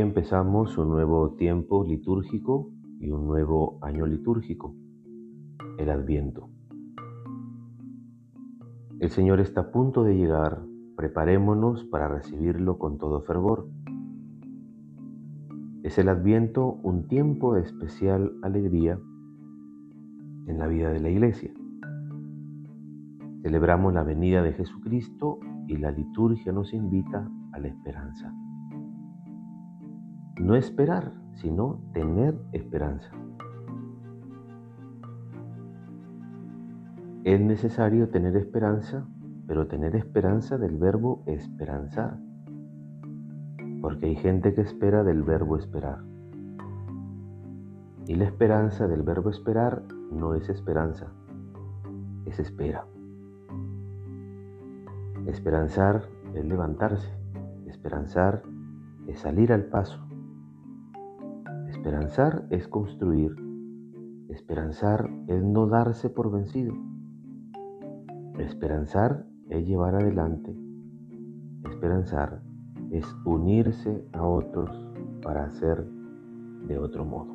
Empezamos un nuevo tiempo litúrgico y un nuevo año litúrgico, el Adviento. El Señor está a punto de llegar, preparémonos para recibirlo con todo fervor. Es el Adviento un tiempo de especial alegría en la vida de la Iglesia. Celebramos la venida de Jesucristo y la liturgia nos invita a la esperanza. No esperar, sino tener esperanza. Es necesario tener esperanza, pero tener esperanza del verbo esperanzar. Porque hay gente que espera del verbo esperar. Y la esperanza del verbo esperar no es esperanza, es espera. Esperanzar es levantarse, esperanzar es salir al paso, Esperanzar es construir. Esperanzar es no darse por vencido. Esperanzar es llevar adelante. Esperanzar es unirse a otros para hacer de otro modo.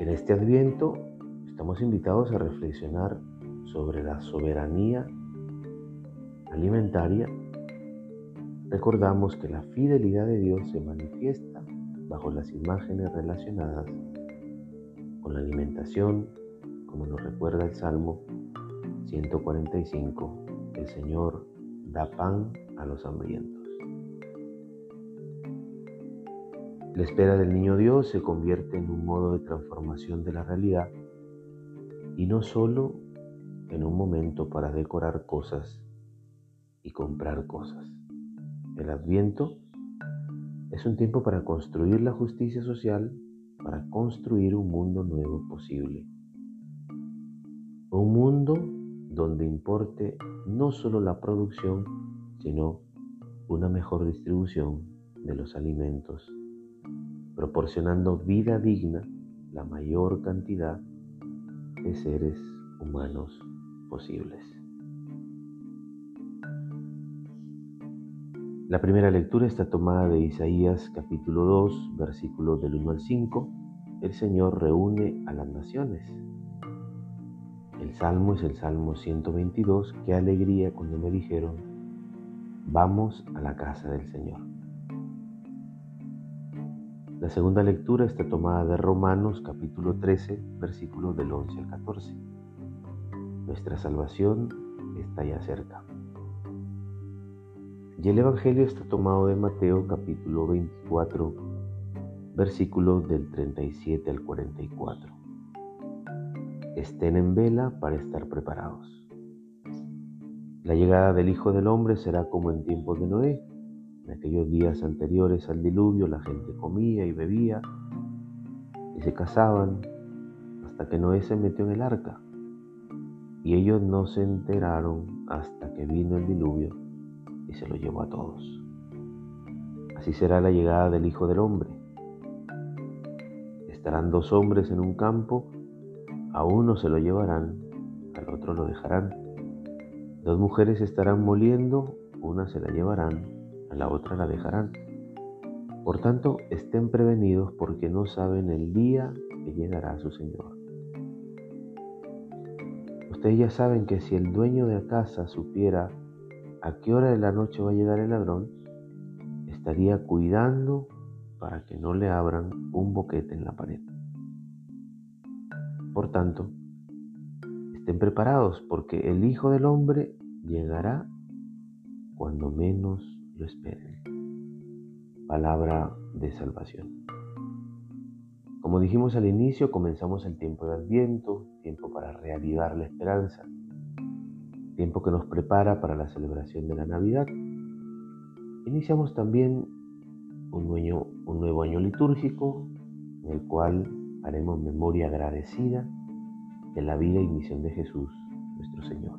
En este adviento estamos invitados a reflexionar sobre la soberanía alimentaria Recordamos que la fidelidad de Dios se manifiesta bajo las imágenes relacionadas con la alimentación, como nos recuerda el Salmo 145, el Señor da pan a los hambrientos. La espera del niño Dios se convierte en un modo de transformación de la realidad y no solo en un momento para decorar cosas y comprar cosas. El adviento es un tiempo para construir la justicia social, para construir un mundo nuevo posible. Un mundo donde importe no solo la producción, sino una mejor distribución de los alimentos, proporcionando vida digna la mayor cantidad de seres humanos posibles. La primera lectura está tomada de Isaías capítulo 2, versículos del 1 al 5. El Señor reúne a las naciones. El salmo es el Salmo 122. Qué alegría cuando me dijeron, vamos a la casa del Señor. La segunda lectura está tomada de Romanos capítulo 13, versículos del 11 al 14. Nuestra salvación está ya cerca. Y el Evangelio está tomado de Mateo capítulo 24, versículos del 37 al 44. Estén en vela para estar preparados. La llegada del Hijo del Hombre será como en tiempos de Noé. En aquellos días anteriores al diluvio la gente comía y bebía y se casaban hasta que Noé se metió en el arca. Y ellos no se enteraron hasta que vino el diluvio y se lo llevó a todos. Así será la llegada del Hijo del Hombre. Estarán dos hombres en un campo, a uno se lo llevarán, al otro lo dejarán. Dos mujeres estarán moliendo, una se la llevarán, a la otra la dejarán. Por tanto, estén prevenidos porque no saben el día que llegará su Señor. Ustedes ya saben que si el dueño de la casa supiera a qué hora de la noche va a llegar el ladrón, estaría cuidando para que no le abran un boquete en la pared. Por tanto, estén preparados porque el Hijo del Hombre llegará cuando menos lo esperen. Palabra de salvación. Como dijimos al inicio, comenzamos el tiempo de Adviento, tiempo para reavivar la esperanza tiempo que nos prepara para la celebración de la Navidad. Iniciamos también un nuevo, un nuevo año litúrgico en el cual haremos memoria agradecida de la vida y misión de Jesús, nuestro Señor.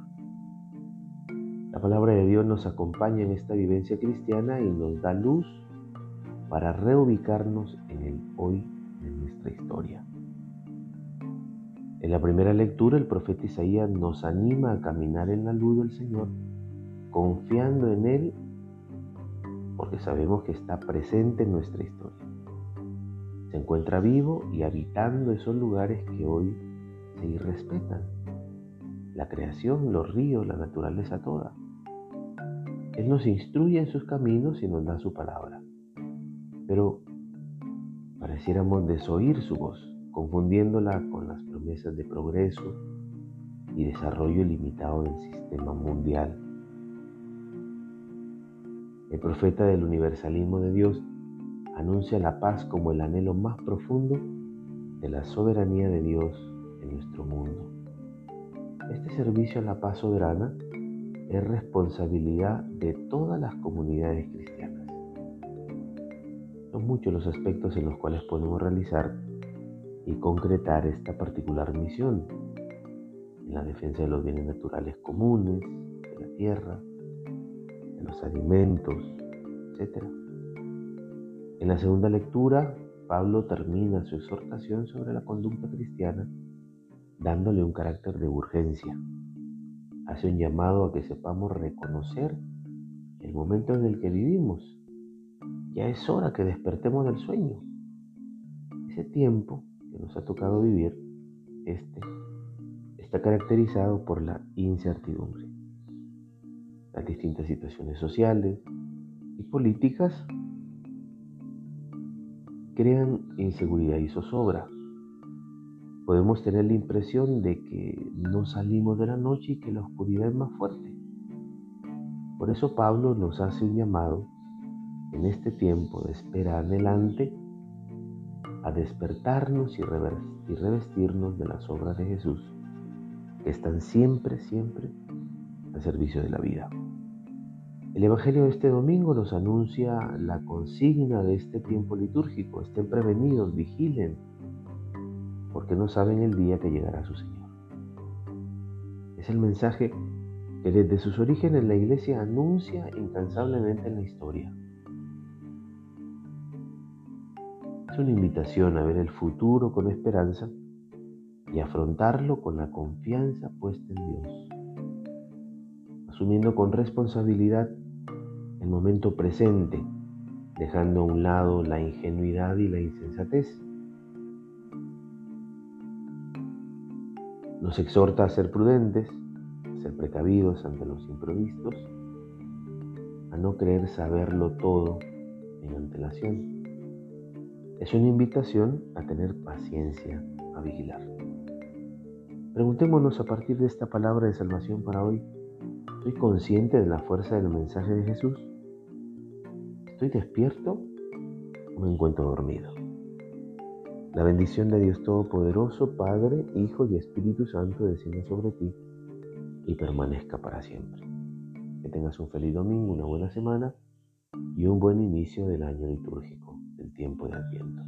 La palabra de Dios nos acompaña en esta vivencia cristiana y nos da luz para reubicarnos en el hoy de nuestra historia. En la primera lectura el profeta Isaías nos anima a caminar en la luz del Señor, confiando en Él porque sabemos que está presente en nuestra historia. Se encuentra vivo y habitando esos lugares que hoy se irrespetan. La creación, los ríos, la naturaleza toda. Él nos instruye en sus caminos y nos da su palabra. Pero pareciéramos desoír su voz, confundiéndola con las promesas de progreso y desarrollo ilimitado del sistema mundial. El profeta del universalismo de Dios anuncia la paz como el anhelo más profundo de la soberanía de Dios en nuestro mundo. Este servicio a la paz soberana es responsabilidad de todas las comunidades cristianas. Son muchos los aspectos en los cuales podemos realizar y concretar esta particular misión en la defensa de los bienes naturales comunes, de la tierra, de los alimentos, etc. En la segunda lectura, Pablo termina su exhortación sobre la conducta cristiana dándole un carácter de urgencia. Hace un llamado a que sepamos reconocer el momento en el que vivimos. Ya es hora que despertemos del sueño. Ese tiempo que nos ha tocado vivir, este, está caracterizado por la incertidumbre. Las distintas situaciones sociales y políticas crean inseguridad y zozobra. Podemos tener la impresión de que no salimos de la noche y que la oscuridad es más fuerte. Por eso Pablo nos hace un llamado en este tiempo de espera adelante a despertarnos y revestirnos de las obras de Jesús, que están siempre, siempre al servicio de la vida. El Evangelio de este domingo nos anuncia la consigna de este tiempo litúrgico. Estén prevenidos, vigilen, porque no saben el día que llegará su Señor. Es el mensaje que desde sus orígenes la Iglesia anuncia incansablemente en la historia. Es una invitación a ver el futuro con esperanza y afrontarlo con la confianza puesta en Dios, asumiendo con responsabilidad el momento presente, dejando a un lado la ingenuidad y la insensatez. Nos exhorta a ser prudentes, a ser precavidos ante los imprevistos, a no creer saberlo todo en antelación. Es una invitación a tener paciencia, a vigilar. Preguntémonos a partir de esta palabra de salvación para hoy, ¿soy consciente de la fuerza del mensaje de Jesús? ¿Estoy despierto o me encuentro dormido? La bendición de Dios Todopoderoso, Padre, Hijo y Espíritu Santo descienda sobre ti y permanezca para siempre. Que tengas un feliz domingo, una buena semana y un buen inicio del año litúrgico, del tiempo de Adviento.